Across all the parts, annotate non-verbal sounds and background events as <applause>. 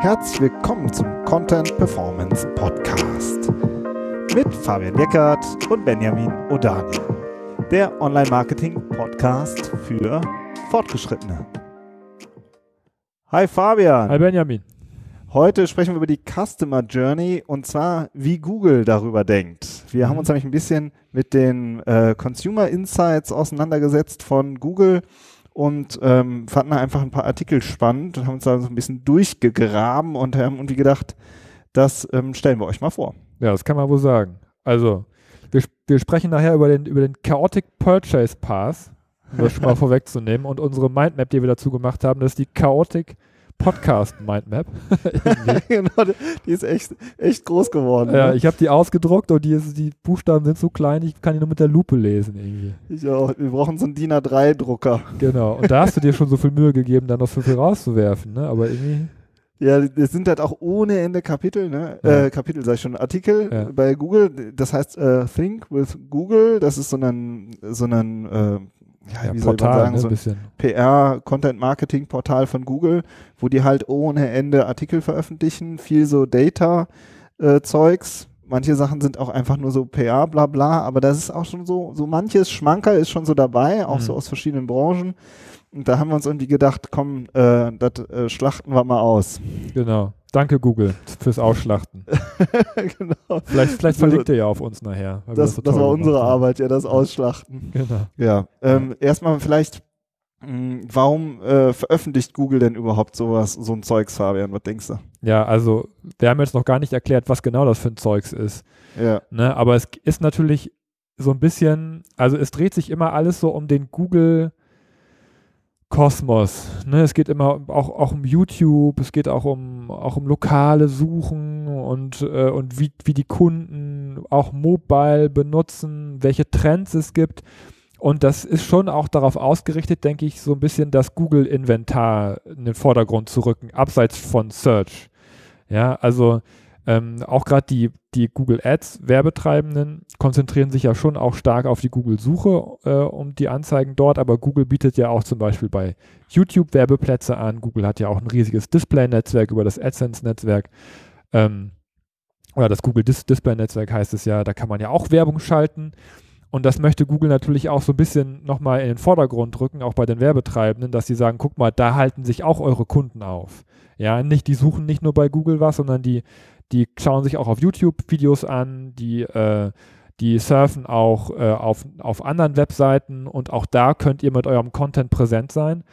Herzlich willkommen zum Content Performance Podcast mit Fabian Deckert und Benjamin Odani, der Online-Marketing-Podcast für Fortgeschrittene. Hi Fabian. Hi Benjamin. Heute sprechen wir über die Customer Journey und zwar, wie Google darüber denkt. Wir mhm. haben uns nämlich ein bisschen mit den äh, Consumer Insights auseinandergesetzt von Google und ähm, fanden einfach ein paar Artikel spannend und haben uns da so ein bisschen durchgegraben und haben irgendwie gedacht, das ähm, stellen wir euch mal vor. Ja, das kann man wohl sagen. Also, wir, wir sprechen nachher über den, über den Chaotic Purchase Pass, um das schon mal <laughs> vorwegzunehmen, und unsere Mindmap, die wir dazu gemacht haben, das ist die Chaotic Podcast Mindmap. <laughs> genau, die ist echt, echt groß geworden. Ja, ne? ich habe die ausgedruckt und die, ist, die Buchstaben sind so klein, ich kann die nur mit der Lupe lesen irgendwie. Ich auch. Wir brauchen so einen DIN A3-Drucker. Genau. Und da hast du dir schon so viel Mühe gegeben, da noch so viel rauszuwerfen, ne? Aber irgendwie. Ja, es sind halt auch ohne Ende Kapitel, ne? Ja. Äh, Kapitel, sag ich schon, Artikel ja. bei Google. Das heißt äh, Think with Google. Das ist so ein, so ein äh, ja, wie Portal, soll man sagen, ne, so PR, Content Marketing Portal von Google, wo die halt ohne Ende Artikel veröffentlichen, viel so Data äh, Zeugs. Manche Sachen sind auch einfach nur so PR, bla bla, aber das ist auch schon so, so manches Schmankerl ist schon so dabei, auch mhm. so aus verschiedenen Branchen. Und da haben wir uns irgendwie gedacht, komm, äh, das äh, schlachten wir mal aus. Genau. Danke Google fürs Ausschlachten. <laughs> genau. Vielleicht, vielleicht verlinkt ihr ja auf uns nachher. Das, das, das war unsere haben. Arbeit, ja, das Ausschlachten. Genau. Ja. Ähm, erstmal vielleicht, mh, hm, warum äh, veröffentlicht Google denn überhaupt sowas, so ein Zeugs, Fabian? Was denkst du? Ja, also wir haben jetzt noch gar nicht erklärt, was genau das für ein Zeugs ist. Ja. Ne, aber es ist natürlich so ein bisschen, also es dreht sich immer alles so um den Google Kosmos. Ne? Es geht immer auch, auch um YouTube, es geht auch um, auch um lokale Suchen und, äh, und wie, wie die Kunden auch mobile benutzen, welche Trends es gibt. Und das ist schon auch darauf ausgerichtet, denke ich, so ein bisschen das Google-Inventar in den Vordergrund zu rücken, abseits von Search. Ja, also ähm, auch gerade die, die Google Ads Werbetreibenden konzentrieren sich ja schon auch stark auf die Google Suche äh, und die Anzeigen dort, aber Google bietet ja auch zum Beispiel bei YouTube Werbeplätze an. Google hat ja auch ein riesiges Display-Netzwerk über das AdSense-Netzwerk. Ähm, oder das Google Dis Display-Netzwerk heißt es ja, da kann man ja auch Werbung schalten. Und das möchte Google natürlich auch so ein bisschen nochmal in den Vordergrund rücken, auch bei den Werbetreibenden, dass sie sagen, guck mal, da halten sich auch eure Kunden auf. Ja, nicht, die suchen nicht nur bei Google was, sondern die, die schauen sich auch auf YouTube Videos an, die, äh, die surfen auch äh, auf, auf anderen Webseiten und auch da könnt ihr mit eurem Content präsent sein.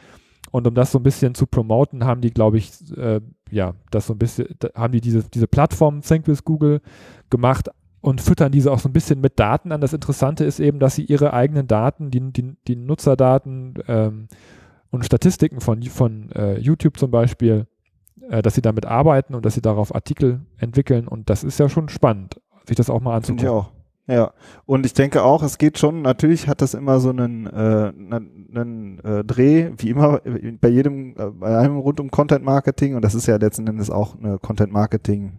Und um das so ein bisschen zu promoten, haben die, glaube ich, äh, ja, das so ein bisschen, haben die diese, diese Plattform Think with Google gemacht und füttern diese auch so ein bisschen mit Daten an. Das Interessante ist eben, dass sie ihre eigenen Daten, die, die, die Nutzerdaten ähm, und Statistiken von, von äh, YouTube zum Beispiel, äh, dass sie damit arbeiten und dass sie darauf Artikel entwickeln und das ist ja schon spannend, sich das auch mal anzugucken. Auch. Ja, und ich denke auch, es geht schon, natürlich hat das immer so einen, äh, einen, äh, Dreh, wie immer bei jedem, äh, bei einem rund um Content Marketing und das ist ja letzten Endes auch eine Content Marketing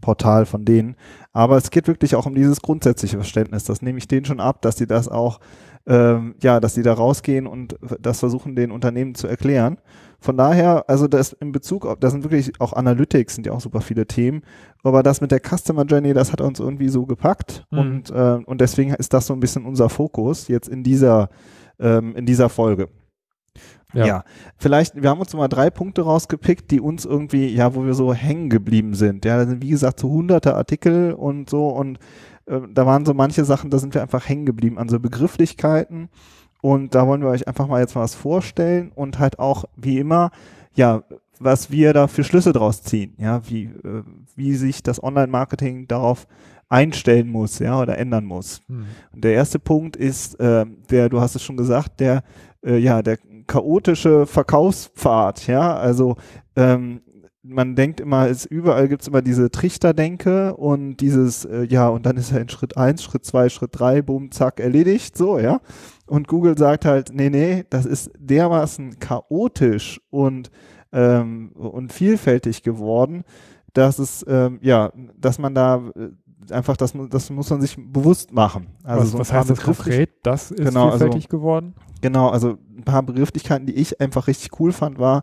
Portal von denen. Aber es geht wirklich auch um dieses grundsätzliche Verständnis. Das nehme ich denen schon ab, dass sie das auch, ähm, ja, dass sie da rausgehen und das versuchen, den Unternehmen zu erklären. Von daher, also das in Bezug auf, das sind wirklich auch Analytics, sind ja auch super viele Themen, aber das mit der Customer Journey, das hat uns irgendwie so gepackt mhm. und, äh, und deswegen ist das so ein bisschen unser Fokus jetzt in dieser, ähm, in dieser Folge. Ja. ja. vielleicht, wir haben uns mal drei Punkte rausgepickt, die uns irgendwie, ja, wo wir so hängen geblieben sind. Ja, da sind wie gesagt so hunderte Artikel und so und äh, da waren so manche Sachen, da sind wir einfach hängen geblieben an so Begrifflichkeiten und da wollen wir euch einfach mal jetzt mal was vorstellen und halt auch, wie immer, ja, was wir da für Schlüsse draus ziehen, ja, wie, äh, wie sich das Online-Marketing darauf einstellen muss, ja, oder ändern muss. Hm. Und der erste Punkt ist, äh, der, du hast es schon gesagt, der, äh, ja, der chaotische Verkaufspfad, ja, also ähm, man denkt immer, es überall gibt's immer diese Trichterdenke und dieses, äh, ja, und dann ist er in Schritt eins, Schritt zwei, Schritt drei, boom, zack, erledigt, so, ja. Und Google sagt halt, nee, nee, das ist dermaßen chaotisch und, ähm, und vielfältig geworden, dass es, ähm, ja, dass man da äh, einfach, das, das muss man sich bewusst machen. Also was so ein was heißt das konkret? Das ist Genau, also- vielfältig geworden. Genau, also ein paar Begrifflichkeiten, die ich einfach richtig cool fand, war,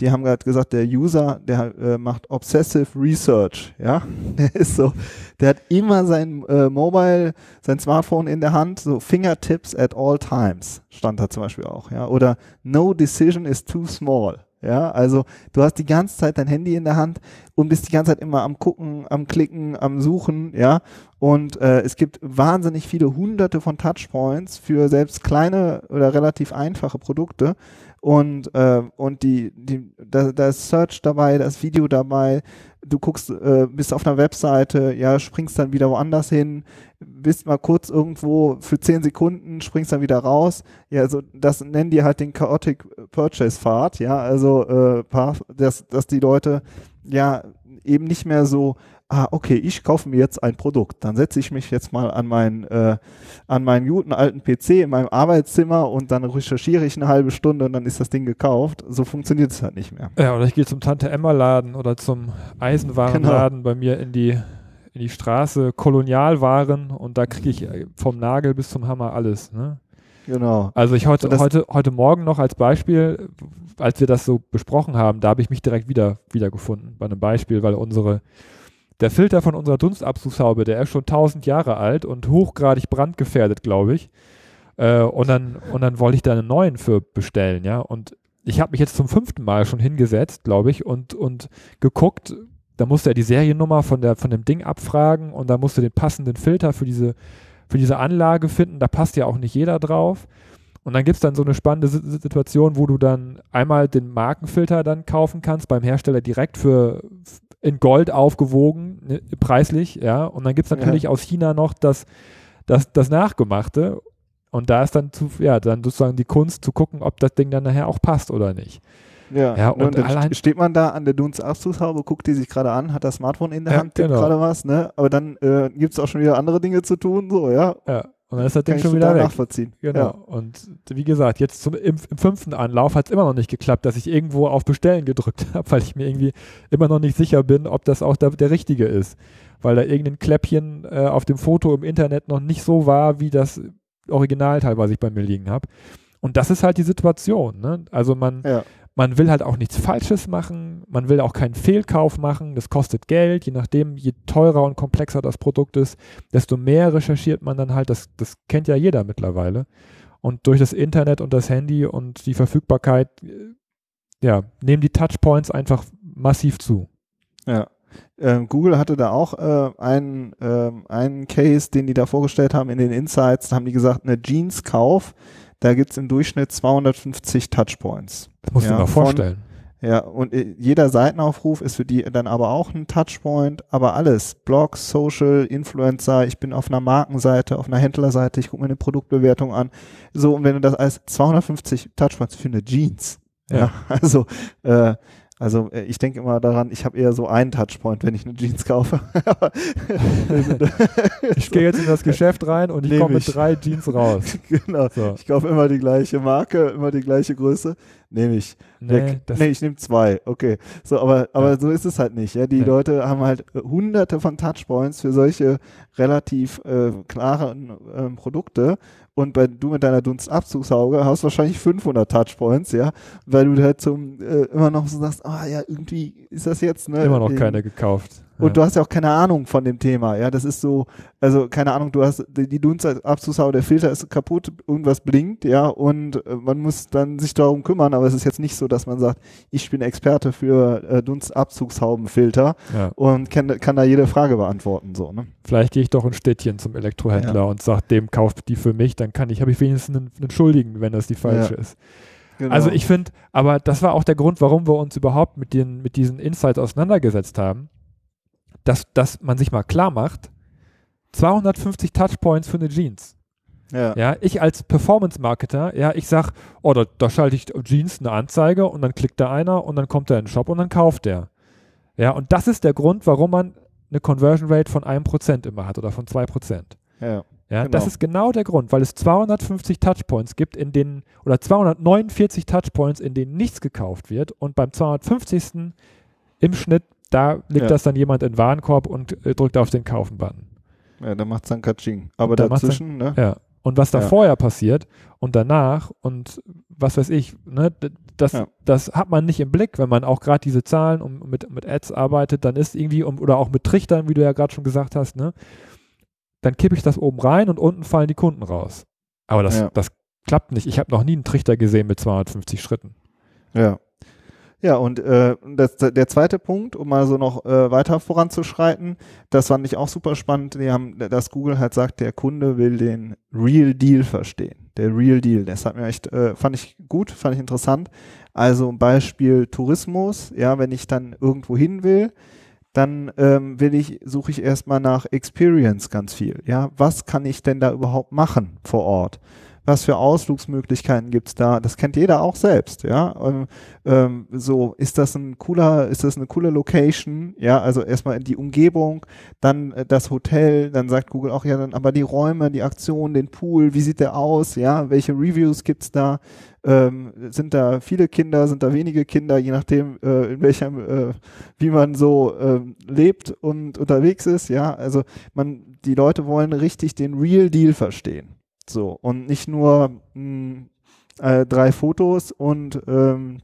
die haben gerade gesagt, der User, der äh, macht Obsessive Research, ja, <laughs> der ist so, der hat immer sein äh, Mobile, sein Smartphone in der Hand, so Fingertips at all times, stand da zum Beispiel auch, ja, oder No decision is too small, ja, also du hast die ganze Zeit dein Handy in der Hand und bist die ganze Zeit immer am gucken, am klicken, am suchen, ja, und äh, es gibt wahnsinnig viele hunderte von Touchpoints für selbst kleine oder relativ einfache Produkte. Und, äh, und die, die, da, da ist Search dabei, da ist Video dabei, du guckst, äh, bist auf einer Webseite, ja, springst dann wieder woanders hin, bist mal kurz irgendwo für 10 Sekunden, springst dann wieder raus. Ja, also das nennen die halt den Chaotic Purchase Pfad, ja, also äh, Path, dass, dass die Leute ja eben nicht mehr so, ah, okay, ich kaufe mir jetzt ein Produkt. Dann setze ich mich jetzt mal an meinen, äh, an meinen guten alten PC in meinem Arbeitszimmer und dann recherchiere ich eine halbe Stunde und dann ist das Ding gekauft. So funktioniert es halt nicht mehr. Ja, oder ich gehe zum Tante Emma Laden oder zum Eisenwarenladen bei mir in die in die Straße Kolonialwaren und da kriege ich äh, vom Nagel bis zum Hammer alles. Ne? Genau. Also ich heute, heute, heute Morgen noch als Beispiel, als wir das so besprochen haben, da habe ich mich direkt wieder wiedergefunden bei einem Beispiel, weil unsere der Filter von unserer Dunstabzugshaube, der ist schon 1000 Jahre alt und hochgradig brandgefährdet, glaube ich. Äh, und dann und dann wollte ich da einen neuen für bestellen, ja. Und ich habe mich jetzt zum fünften Mal schon hingesetzt, glaube ich, und und geguckt. Da musste er die Seriennummer von der von dem Ding abfragen und da musste den passenden Filter für diese für diese Anlage finden. Da passt ja auch nicht jeder drauf. Und dann gibt es dann so eine spannende Si- Si- Situation, wo du dann einmal den Markenfilter dann kaufen kannst beim Hersteller direkt für in Gold aufgewogen, ne, preislich, ja. Und dann gibt es Ja. natürlich aus China noch das, das, das Nachgemachte. Und da ist dann zu, ja, dann sozusagen die Kunst zu gucken, ob das Ding dann nachher auch passt oder nicht. Ja, Ja, und, und dann allein- steht man da an der Dunstabzugshaube, guckt die sich gerade an, hat das Smartphone in der Ja, Hand, genau. gerade was, ne? Aber dann äh, gibt es auch schon wieder andere Dinge zu tun, so, ja. Ja. Und dann ist das Ding schon wieder weg. nachvollziehen. Genau. Ja. Und wie gesagt, jetzt zum, im, im fünften Anlauf hat es immer noch nicht geklappt, dass ich irgendwo auf Bestellen gedrückt <laughs> habe, weil ich mir irgendwie immer noch nicht sicher bin, ob das auch der, der richtige ist. Weil da irgendein Kläppchen äh, auf dem Foto im Internet noch nicht so war, wie das Original teilweise ich bei mir liegen habe. Und das ist halt die Situation. Ne? Also man, Ja. Man will halt auch nichts Falsches machen, man will auch keinen Fehlkauf machen, das kostet Geld, je nachdem, je teurer und komplexer das Produkt ist, desto mehr recherchiert man dann halt, das, das kennt ja jeder mittlerweile. Und durch das Internet und das Handy und die Verfügbarkeit, äh, ja, nehmen die Touchpoints einfach massiv zu. Ja. Ähm, Google hatte da auch äh, einen, ähm, einen Case, den die da vorgestellt haben in den Insights. Da haben die gesagt, eine Jeans-Kauf, da gibt's im Durchschnitt 250 Touchpoints. Das musst Ja, du dir mal von- vorstellen. Ja, und äh, jeder Seitenaufruf ist für die dann aber auch ein Touchpoint, aber alles, Blogs, Social, Influencer, ich bin auf einer Markenseite, auf einer Händlerseite, ich gucke mir eine Produktbewertung an. So, und wenn du das als 250 Touchpoints für eine Jeans, ja, Ja. <laughs> also, äh, also äh, ich denke immer daran, ich habe eher so einen Touchpoint, wenn ich eine Jeans kaufe. <laughs> Ich gehe jetzt in das Geschäft rein und ich komme mit drei Jeans raus. <laughs> genau. So. Ich kaufe immer die gleiche Marke, immer die gleiche Größe. Nehme ich. Nee, nee, ich nehme zwei. Okay. So, aber, aber Ja. so ist es halt nicht. Ja, die Nee. Leute haben halt äh, hunderte von Touchpoints für solche relativ äh, klaren ähm, Produkte. Und bei, du mit deiner Dunstabzugsauge hast wahrscheinlich 500 Touchpoints, ja, weil du halt zum, äh, immer noch so sagst, ah ja, irgendwie ist das jetzt, ne? immer noch in- keine gekauft. Und Ja. du hast ja auch keine Ahnung von dem Thema, ja. Das ist so, also keine Ahnung, du hast die, die Dunstabzugshaube, der Filter ist kaputt, irgendwas blinkt, ja, und äh, man muss dann sich darum kümmern, aber es ist jetzt nicht so, dass man sagt, ich bin Experte für äh, Dunstabzugshaubenfilter ja. und kann, kann da jede Frage beantworten, so, ne? Vielleicht gehe ich doch ein Städtchen zum Elektrohändler und sage, dem kauft die für mich, dann kann ich, habe ich wenigstens einen, einen Schuldigen, wenn das die falsche Ja. ist. Genau. Also ich finde, aber das war auch der Grund, warum wir uns überhaupt mit, den, mit diesen Insights auseinandergesetzt haben, dass, dass man sich mal klar macht, 250 Touchpoints für eine Jeans. ja. Ja, ich als Performance-Marketer, ja, ich sag, oh, da, da schalte ich Jeans eine Anzeige und dann klickt da einer und dann kommt er in den Shop und dann kauft der. Ja, und das ist der Grund, warum man eine Conversion Rate von 1% immer hat oder von 2%. ja. Ja, Genau. das ist genau der Grund, weil es 250 Touchpoints gibt, in denen, oder 249 Touchpoints, in denen nichts gekauft wird und beim 250. im Schnitt, da legt Ja. das dann jemand in den Warenkorb und äh, drückt auf den Kaufen-Button. Ja, dann macht's dann Katsching. Aber Und dann macht's dazwischen, ne? Ja. Und was da Ja. vorher passiert und danach und was weiß ich, ne, das, Ja. das hat man nicht im Blick, wenn man auch gerade diese Zahlen und mit, mit Ads arbeitet, dann ist irgendwie, um, oder auch mit Trichtern, wie du ja gerade schon gesagt hast, ne, dann kippe ich das oben rein und unten fallen die Kunden raus. Aber das, Ja. das klappt nicht. Ich habe noch nie einen Trichter gesehen mit 250 Schritten. Ja. Ja, und äh, das, der zweite Punkt, um mal so noch äh, weiter voranzuschreiten, das fand ich auch super spannend. Die haben, dass Google halt sagt, der Kunde will den Real Deal verstehen. Der Real Deal. Das hat mir echt, äh, fand ich gut, fand ich interessant. Also Beispiel Tourismus, ja, wenn ich dann irgendwo hin will, dann ähm, will ich, suche ich erstmal nach Experience ganz viel. Ja, was kann ich denn da überhaupt machen vor Ort? Was für Ausflugsmöglichkeiten gibt's da? Das kennt jeder auch selbst, ja. Ähm, ähm, so, ist das ein cooler, ist das eine coole Location? Ja, also erstmal die Umgebung, dann äh, das Hotel, dann sagt Google auch, ja, dann aber die Räume, die Aktion, den Pool, wie sieht der aus? Ja, welche Reviews gibt's da? Ähm, sind da viele Kinder, sind da wenige Kinder, je nachdem, äh, in welchem, äh, wie man so ähm, lebt und unterwegs ist, ja. Also man, die Leute wollen richtig den Real Deal verstehen. So, und nicht nur mh, äh, drei Fotos und ähm,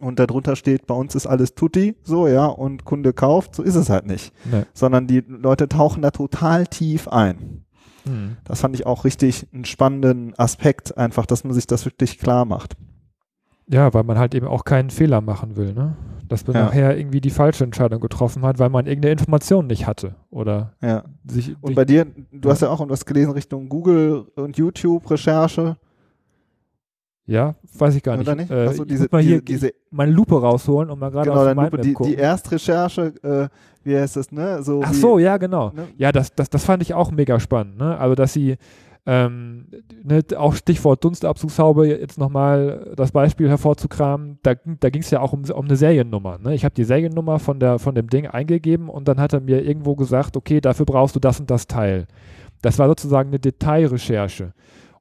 und darunter steht, bei uns ist alles Tutti, so, ja, und Kunde kauft, so ist es halt nicht. Nee. Sondern die Leute tauchen da total tief ein. Hm. Das fand ich auch richtig einen spannenden Aspekt, einfach, dass man sich das wirklich klar macht. Ja, weil man halt eben auch keinen Fehler machen will, ne? Dass man Ja. nachher irgendwie die falsche Entscheidung getroffen hat, weil man irgendeine Information nicht hatte oder Ja. sich, Und bei dir, du Ja. hast ja auch was gelesen Richtung Google und YouTube Recherche, ja, weiß ich gar nicht. oder nicht? Äh, ich diese, muss mal hier diese, meine Lupe rausholen und mal gerade genau, auf Lupe, die, gucken. die Erstrecherche, äh, wie heißt das, ne? So Ach wie, so, ja, genau. Ne? Ja, das, das, das fand ich auch mega spannend. Ne? Also, dass sie, ähm, ne, auch Stichwort Dunstabzugshaube, jetzt nochmal das Beispiel hervorzukramen, da, da ging es ja auch um, um eine Seriennummer. Ne? Ich habe die Seriennummer von, der, von dem Ding eingegeben und dann hat er mir irgendwo gesagt, okay, dafür brauchst du das und das Teil. Das war sozusagen eine Detailrecherche.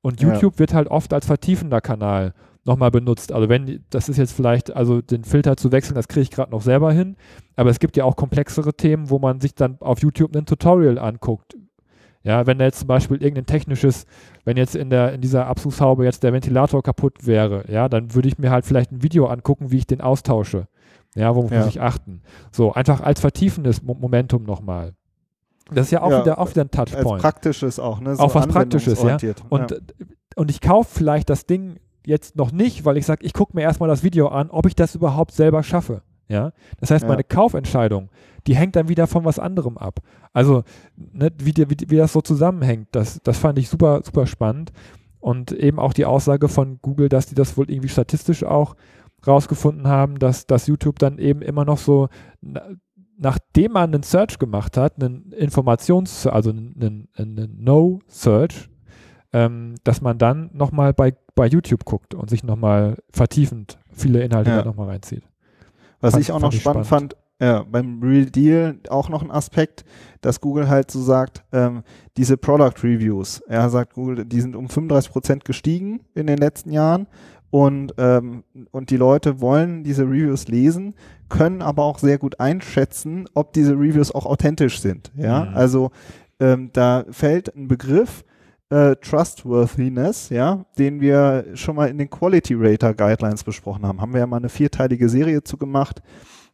Und Ja. YouTube wird halt oft als vertiefender Kanal nochmal benutzt. Also wenn, das ist jetzt vielleicht, also den Filter zu wechseln, das kriege ich gerade noch selber hin. Aber es gibt ja auch komplexere Themen, wo man sich dann auf YouTube ein Tutorial anguckt. Ja, wenn da jetzt zum Beispiel irgendein technisches, wenn jetzt in der, in dieser Abzugshaube jetzt der Ventilator kaputt wäre, ja, dann würde ich mir halt vielleicht ein Video angucken, wie ich den austausche. Ja, worauf Ja. muss ich achten? So, einfach als vertiefendes Mo Momentum nochmal. Das ist ja auch, Ja, wieder, auch wieder ein als Touchpoint. praktisches auch, ne? So Auch was Praktisches, ja. Und, und ich kaufe vielleicht das Ding jetzt noch nicht, weil ich sage, ich gucke mir erstmal das Video an, ob ich das überhaupt selber schaffe. Ja? Das heißt, Ja. meine Kaufentscheidung, die hängt dann wieder von was anderem ab. Also, ne, wie, die, wie, wie das so zusammenhängt, das, das fand ich super, super spannend. Und eben auch die Aussage von Google, dass die das wohl irgendwie statistisch auch rausgefunden haben, dass, dass YouTube dann eben immer noch so, na, nachdem man einen Search gemacht hat, einen Informations-, also einen, einen No-Search, ähm, dass man dann nochmal bei, bei YouTube guckt und sich nochmal vertiefend viele Inhalte Ja. da nochmal reinzieht. Was Fand- ich auch noch spannend, spannend. fand, ja, beim Real Deal auch noch ein Aspekt, dass Google halt so sagt, ähm, diese Product Reviews, er sagt Google, die sind um 35 Prozent gestiegen in den letzten Jahren und, ähm, und die Leute wollen diese Reviews lesen, können aber auch sehr gut einschätzen, ob diese Reviews auch authentisch sind. Ja, Mhm. also ähm, da fällt ein Begriff, äh, Trustworthiness, ja, den wir schon mal in den Quality Rater Guidelines besprochen haben. Haben wir ja mal eine vierteilige Serie zu gemacht,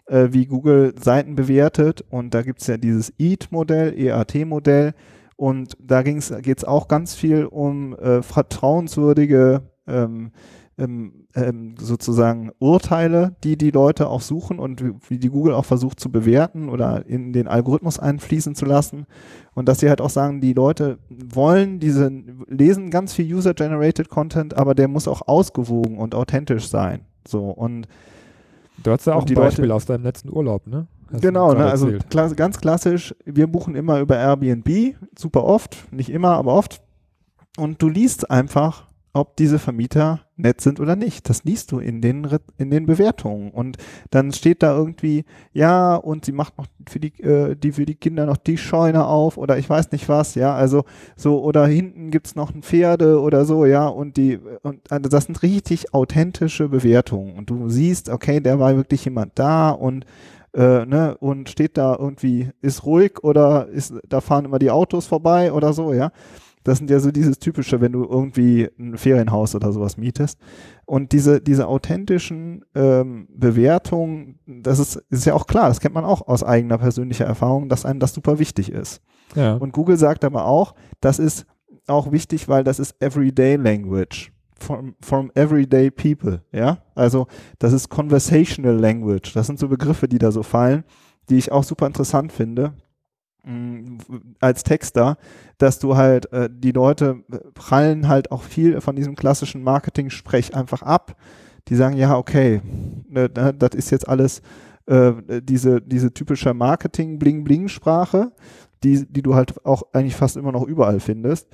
äh, wie Google Seiten bewertet. Und da gibt's ja dieses EAT-Modell, EAT-Modell. Und da geht es auch ganz viel um äh, vertrauenswürdige ähm, ähm, ähm, sozusagen Urteile, die die Leute auch suchen und wie, die Google auch versucht zu bewerten oder in den Algorithmus einfließen zu lassen. Und dass sie halt auch sagen, die Leute wollen diese, lesen ganz viel User-Generated Content, aber der muss auch ausgewogen und authentisch sein. So und Du hast ja auch ein die Leute- Beispiel aus deinem letzten Urlaub, ne? Hast Genau, ne, also kla ganz klassisch, wir buchen immer über Airbnb, super oft, nicht immer, aber oft. Und du liest einfach, ob diese Vermieter nett sind oder nicht. Das liest du in den, in den Bewertungen. Und dann steht da irgendwie, ja, und sie macht noch für die, äh, die für die Kinder noch die Scheune auf oder ich weiß nicht was, ja, also so, oder hinten gibt's noch ein Pferde oder so, ja, und die, und also das sind richtig authentische Bewertungen. Und du siehst, okay, der war wirklich jemand da und äh, ne, und steht da irgendwie, ist ruhig oder ist, da fahren immer die Autos vorbei oder so, ja. Das sind ja so dieses typische, wenn du irgendwie ein Ferienhaus oder sowas mietest. Und diese, diese authentischen ähm, Bewertungen, das ist, ist ja auch klar, das kennt man auch aus eigener persönlicher Erfahrung, dass einem das super wichtig ist. Ja. Und Google sagt aber auch, das ist auch wichtig, weil das ist Everyday Language. From, from everyday people, ja. Also das ist conversational language. Das sind so Begriffe, die da so fallen, die ich auch super interessant finde als Texter, dass du halt äh, die Leute prallen halt auch viel von diesem klassischen Marketing-Sprech einfach ab. Die sagen, ja, okay, ne, ne, das ist jetzt alles äh, diese, diese typische Marketing-Bling-Bling-Sprache, die, die du halt auch eigentlich fast immer noch überall findest.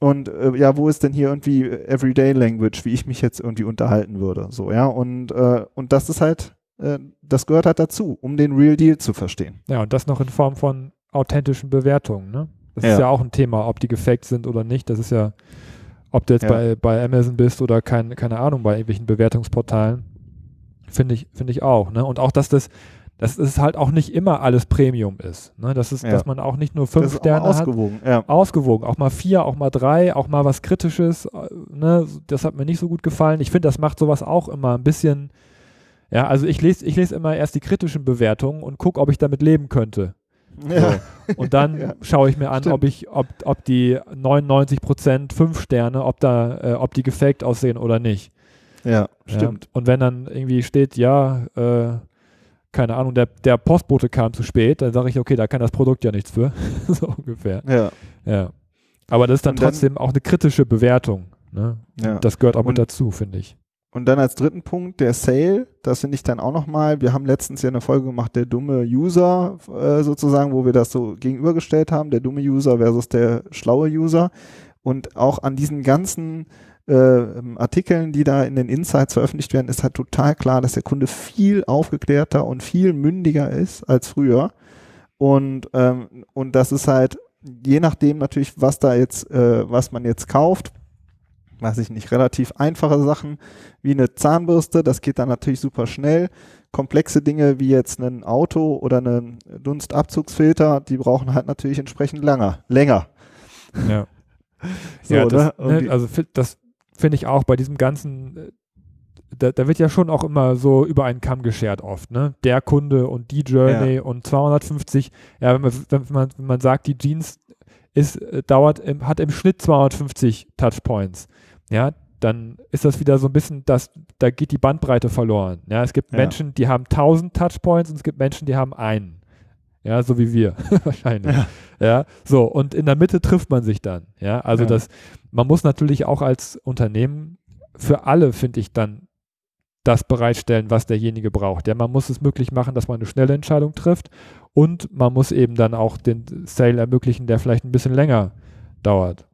Und äh, ja, wo ist denn hier irgendwie Everyday Language, wie ich mich jetzt irgendwie unterhalten würde? So, ja, und, äh, und das ist halt, äh, das gehört halt dazu, um den Real Deal zu verstehen. Ja, und das noch in Form von authentischen Bewertungen, ne? Das Ja. ist ja auch ein Thema, ob die gefaked sind oder nicht. Das ist ja, ob du jetzt Ja. bei, bei Amazon bist oder kein, keine Ahnung, bei irgendwelchen Bewertungsportalen. Finde ich, finde ich auch, ne? Und auch, dass das, dass es halt auch nicht immer alles Premium ist. Ne? Das ist, Ja. dass man auch nicht nur fünf Sterne hat. ausgewogen, ja. Ausgewogen, auch mal vier, auch mal drei, auch mal was Kritisches. äh, Ne? Das hat mir nicht so gut gefallen. Ich finde, das macht sowas auch immer ein bisschen. Ja, also ich lese, ich lese immer erst die kritischen Bewertungen und gucke, ob ich damit leben könnte. Ja. Und dann <laughs> Ja. schaue ich mir an, Stimmt. ob ich, ob, ob die 99 Prozent fünf Sterne, ob da, äh, ob die gefaked aussehen oder nicht. Ja, stimmt. Ja. Und wenn dann irgendwie steht, ja, äh, keine Ahnung, der, der Postbote kam zu spät, dann sage ich, okay, da kann das Produkt ja nichts für. <laughs> so ungefähr. Ja, Ja. Aber das ist dann dann- trotzdem auch eine kritische Bewertung. Ne? ja. Das gehört auch mit Und- dazu, finde ich. Und dann als dritten Punkt der Sale, das finde ich dann auch nochmal, wir haben letztens ja eine Folge gemacht, der dumme User äh, sozusagen, wo wir das so gegenübergestellt haben, der dumme User versus der schlaue User. Und auch an diesen ganzen äh, Artikeln, die da in den Insights veröffentlicht werden, ist halt total klar, dass der Kunde viel aufgeklärter und viel mündiger ist als früher. Und, ähm, und das ist halt, je nachdem natürlich, was da jetzt, äh, was man jetzt kauft, weiß ich nicht, relativ einfache Sachen wie eine Zahnbürste, das geht dann natürlich super schnell. Komplexe Dinge wie jetzt ein Auto oder einen Dunstabzugsfilter, die brauchen halt natürlich entsprechend langer, länger. Ja. <laughs> So, ja, das, ne? Ne, also das finde ich auch bei diesem ganzen, äh, da, da wird ja schon auch immer so über einen Kamm geschert oft, ne? Der Kunde und die Journey und 250, ja, wenn man, wenn man, wenn man sagt, die Jeans ist, äh, dauert, im, hat im Schnitt 250 Touchpoints, ja, dann ist das wieder so ein bisschen, das, da geht die Bandbreite verloren. Ja, es gibt Ja. Menschen, die haben 1000 Touchpoints und es gibt Menschen, die haben einen. Ja, so wie wir <laughs> wahrscheinlich. Ja. Ja, so und in der Mitte trifft man sich dann. Ja, also Ja. das, man muss natürlich auch als Unternehmen für alle, finde ich, dann das bereitstellen, was derjenige braucht. Ja, man muss es möglich machen, dass man eine schnelle Entscheidung trifft und man muss eben dann auch den Sale ermöglichen, der vielleicht ein bisschen länger dauert.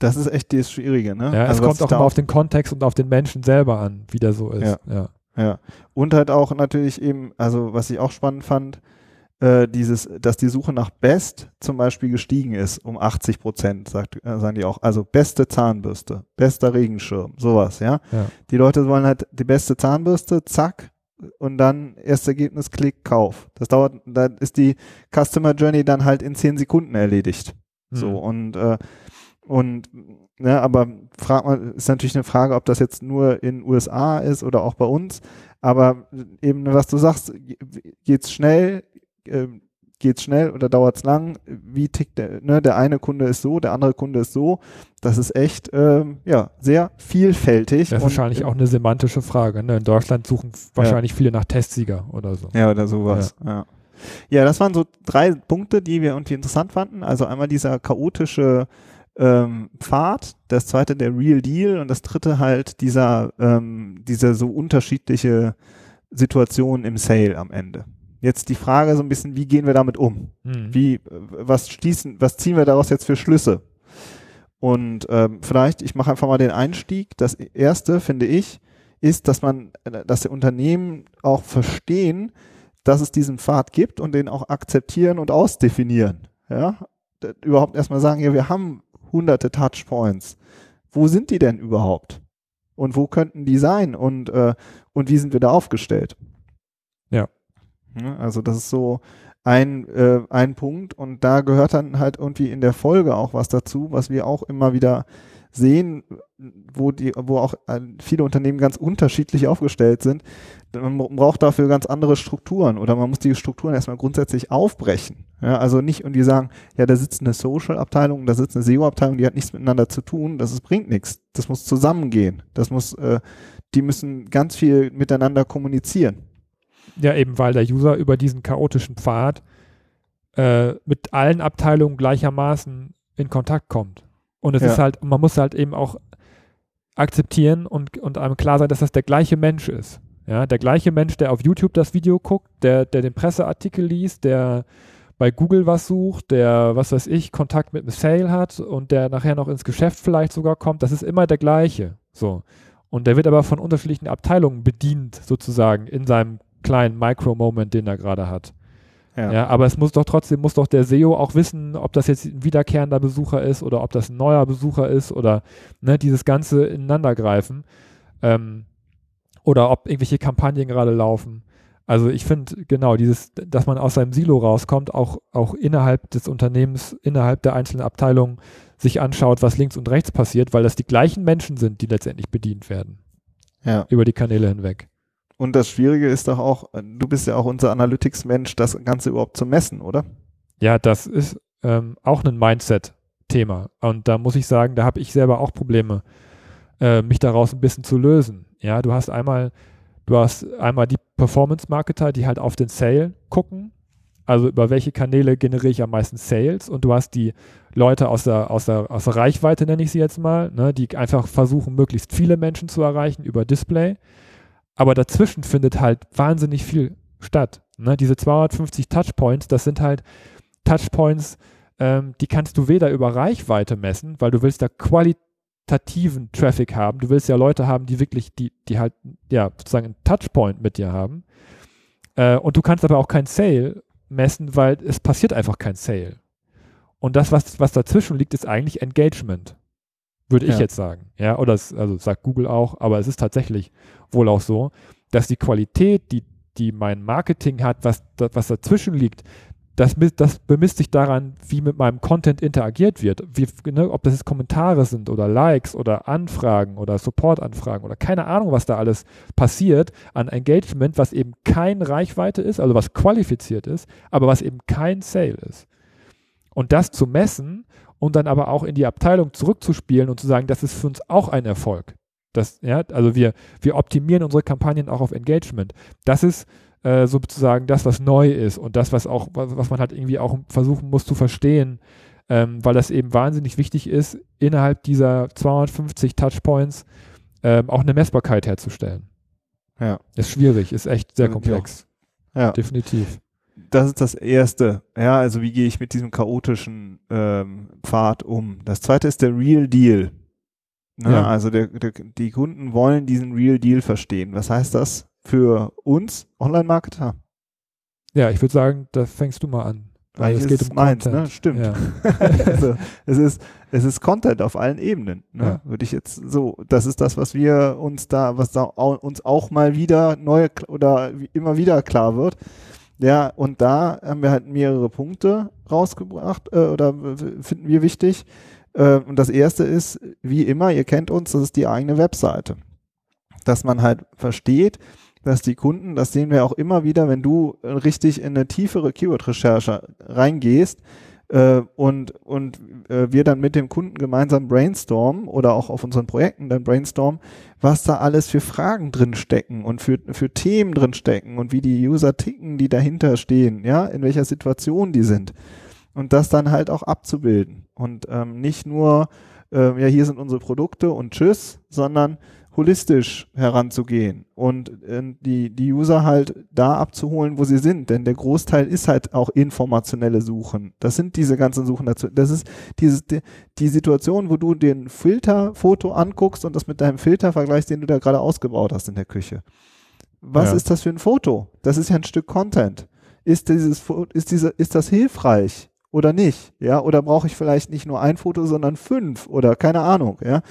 Das ist echt das Schwierige, ne? Ja, es Also was kommt auch immer auf den Kontext und auf den Menschen selber an, wie der so ist. Ja. Ja. Und halt auch natürlich eben, also was ich auch spannend fand, äh, dieses, dass die Suche nach Best zum Beispiel gestiegen ist um 80 Prozent, sagt, äh, sagen die auch. Also beste Zahnbürste, bester Regenschirm, sowas, ja? Ja. Die Leute wollen halt die beste Zahnbürste, zack, und dann erstes Ergebnis, Klick, Kauf. Das dauert, da ist die Customer Journey dann halt in 10 Sekunden erledigt. So, Hm. und, äh, und, ne, aber fragt man, ist natürlich eine Frage, ob das jetzt nur in USA ist oder auch bei uns. Aber eben, was du sagst, ge- geht's schnell, äh, geht's schnell oder dauert's lang? Wie tickt der, ne, der eine Kunde ist so, der andere Kunde ist so. Das ist echt, ähm, ja, sehr vielfältig. Das ist und- wahrscheinlich auch eine semantische Frage. Ne? In Deutschland suchen wahrscheinlich viele nach Testsieger oder so. Ja, oder sowas. Ja. ja, das waren so drei Punkte, die wir irgendwie interessant fanden. Also einmal dieser chaotische ähm, Pfad, das zweite der Real Deal und das dritte halt dieser, ähm, dieser so unterschiedliche Situation im Sale am Ende. Jetzt die Frage so ein bisschen, wie gehen wir damit um? Hm. Wie, was schließen, was ziehen wir daraus jetzt für Schlüsse? Und ähm, vielleicht, ich mache einfach mal den Einstieg. Das erste, finde ich, ist, dass man, äh, dass die Unternehmen auch verstehen, dass es diesen Pfad gibt und den auch akzeptieren und ausdefinieren. Ja, überhaupt erstmal sagen, ja, wir haben hunderte Touchpoints. Wo sind die denn überhaupt? Und wo könnten die sein? Und, äh, und wie sind wir da aufgestellt? Ja. Ne? Also das ist so ein, äh, ein Punkt und da gehört dann halt irgendwie in der Folge auch was dazu, was wir auch immer wieder sehen, wo die, wo auch äh, viele Unternehmen ganz unterschiedlich aufgestellt sind. Man braucht dafür ganz andere Strukturen oder man muss die Strukturen erstmal grundsätzlich aufbrechen. Ja, also nicht und die sagen, ja, da sitzt eine Social-Abteilung, da sitzt eine SEO-Abteilung, die hat nichts miteinander zu tun, das ist, bringt nichts. Das muss zusammengehen. Das muss, äh, die müssen ganz viel miteinander kommunizieren. Ja, eben weil der User über diesen chaotischen Pfad äh, mit allen Abteilungen gleichermaßen in Kontakt kommt. Und es ja. ist halt, man muss halt eben auch akzeptieren und, und einem klar sein, dass das der gleiche Mensch ist. Ja, der gleiche Mensch, der auf YouTube das Video guckt, der, der den Presseartikel liest, der bei Google was sucht, der, was weiß ich, Kontakt mit einem Sale hat und der nachher noch ins Geschäft vielleicht sogar kommt, das ist immer der gleiche. So. Und der wird aber von unterschiedlichen Abteilungen bedient, sozusagen, in seinem kleinen Micro-Moment, den er gerade hat. Ja. ja. aber es muss doch trotzdem, muss doch der SEO auch wissen, ob das jetzt ein wiederkehrender Besucher ist oder ob das ein neuer Besucher ist oder ne, dieses ganze Ineinandergreifen. Ähm, oder ob irgendwelche Kampagnen gerade laufen. Also ich finde genau dieses, dass man aus seinem Silo rauskommt, auch, auch innerhalb des Unternehmens, innerhalb der einzelnen Abteilungen sich anschaut, was links und rechts passiert, weil das die gleichen Menschen sind, die letztendlich bedient werden. Ja. Über die Kanäle hinweg. Und das Schwierige ist doch auch, du bist ja auch unser Analytics-Mensch, das Ganze überhaupt zu messen, oder? Ja, das ist ähm, auch ein Mindset-Thema. Und da muss ich sagen, da habe ich selber auch Probleme, äh, mich daraus ein bisschen zu lösen. Ja, du hast einmal, du hast einmal die Performance-Marketer, die halt auf den Sale gucken. Also über welche Kanäle generiere ich am meisten Sales und du hast die Leute aus der, aus der, aus der Reichweite, nenne ich sie jetzt mal, ne, die einfach versuchen, möglichst viele Menschen zu erreichen über Display. Aber dazwischen findet halt wahnsinnig viel statt. Ne? Diese 250 Touchpoints, das sind halt Touchpoints, ähm, die kannst du weder über Reichweite messen, weil du willst da qualitativen Traffic haben. Du willst ja Leute haben, die wirklich, die, die halt, ja, sozusagen einen Touchpoint mit dir haben. Äh, und du kannst aber auch kein Sale messen, weil es passiert einfach kein Sale. Und das, was, was dazwischen liegt, ist eigentlich Engagement. Würde ich ja. jetzt sagen. Ja, oder es, also sagt Google auch, aber es ist tatsächlich wohl auch so, dass die Qualität, die, die mein Marketing hat, was, was dazwischen liegt, das, das bemisst sich daran, wie mit meinem Content interagiert wird. Wie, ne, ob das jetzt Kommentare sind oder Likes oder Anfragen oder Support-Anfragen oder keine Ahnung, was da alles passiert an Engagement, was eben kein Reichweite ist, also was qualifiziert ist, aber was eben kein Sale ist. Und das zu messen und dann aber auch in die Abteilung zurückzuspielen und zu sagen, das ist für uns auch ein Erfolg. Das, ja, also wir, wir optimieren unsere Kampagnen auch auf Engagement. Das ist äh, sozusagen das, was neu ist und das, was auch, was, man halt irgendwie auch versuchen muss zu verstehen, ähm, weil das eben wahnsinnig wichtig ist, innerhalb dieser 250 Touchpoints ähm, auch eine Messbarkeit herzustellen. Ja. Ist schwierig, ist echt sehr komplex. Ja. Definitiv. Das ist das Erste. Ja, also wie gehe ich mit diesem chaotischen ähm, Pfad um? Das Zweite ist der Real Deal. Ne? Ja. Also der, der, die Kunden wollen diesen Real Deal verstehen. Was heißt das für uns Online-Marketer? Ja, ich würde sagen, da fängst du mal an. Weil es geht um meins, ne? Stimmt. Ja. <laughs> also, es ist es ist Content auf allen Ebenen, ne? Ja. Würde ich jetzt so, das ist das, was wir uns da, was da uns auch mal wieder neu oder immer wieder klar wird. Ja, und da haben wir halt mehrere Punkte rausgebracht äh, oder finden wir wichtig. Äh, und das erste ist, wie immer, ihr kennt uns, das ist die eigene Webseite. Dass man halt versteht, dass die Kunden, das sehen wir auch immer wieder, wenn du richtig in eine tiefere Keyword-Recherche reingehst, äh, und, und äh, wir dann mit dem Kunden gemeinsam brainstormen oder auch auf unseren Projekten dann brainstormen, was da alles für Fragen drin stecken und für, für Themen drin stecken und wie die User ticken, die dahinter stehen, ja, in welcher Situation die sind. Und das dann halt auch abzubilden. Und ähm, nicht nur, äh, ja, hier sind unsere Produkte und tschüss, sondern holistisch heranzugehen und äh, die, die User halt da abzuholen, wo sie sind. Denn der Großteil ist halt auch informationelle Suchen. Das sind diese ganzen Suchen dazu. Das ist dieses, die, die Situation, wo du den Filterfoto anguckst und das mit deinem Filter vergleichst, den du da gerade ausgebaut hast in der Küche. Was ja. ist das für ein Foto? Das ist ja ein Stück Content. Ist dieses, ist diese, ist das hilfreich? oder nicht, ja, oder brauche ich vielleicht nicht nur ein Foto, sondern fünf oder keine Ahnung, ja.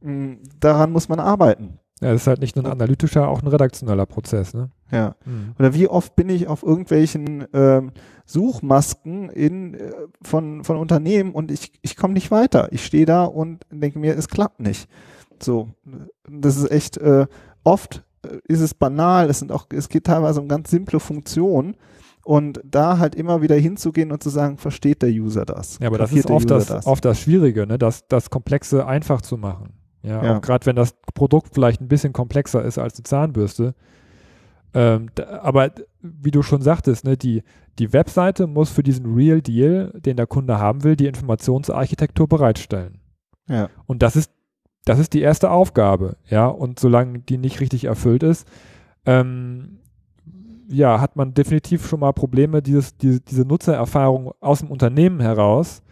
Mm, daran muss man arbeiten. Ja, das ist halt nicht nur ein analytischer, auch ein redaktioneller Prozess, ne? Ja. Oder wie oft bin ich auf irgendwelchen ähm, Suchmasken in, äh, von, von Unternehmen und ich, ich komme nicht weiter. Ich stehe da und denke mir, es klappt nicht. So, das ist echt äh, oft äh, ist es banal, es sind auch, es geht teilweise um ganz simple Funktionen und da halt immer wieder hinzugehen und zu sagen, versteht der User das? Ja, aber das ist oft das, das, oft das Schwierige, ne? das, das Komplexe einfach zu machen. Ja, ja. gerade wenn das Produkt vielleicht ein bisschen komplexer ist als eine Zahnbürste. Ähm, da, aber wie du schon sagtest, ne, die, die Webseite muss für diesen Real Deal, den der Kunde haben will, die Informationsarchitektur bereitstellen. Ja. Und das ist das ist die erste Aufgabe, ja. Und solange die nicht richtig erfüllt ist, ähm, ja, hat man definitiv schon mal Probleme, dieses, diese, diese Nutzererfahrung aus dem Unternehmen heraus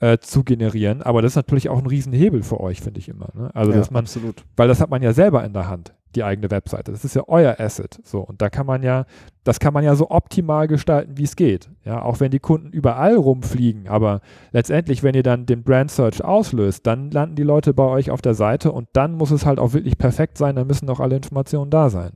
äh, zu generieren. Aber das ist natürlich auch ein Riesenhebel für euch, finde ich immer. Ne? Also, ja, dass man, absolut. weil das hat man ja selber in der Hand die eigene Webseite. Das ist ja euer Asset. So. Und da kann man ja, das kann man ja so optimal gestalten, wie es geht. Ja, auch wenn die Kunden überall rumfliegen, aber letztendlich, wenn ihr dann den Brand Search auslöst, dann landen die Leute bei euch auf der Seite und dann muss es halt auch wirklich perfekt sein, dann müssen auch alle Informationen da sein.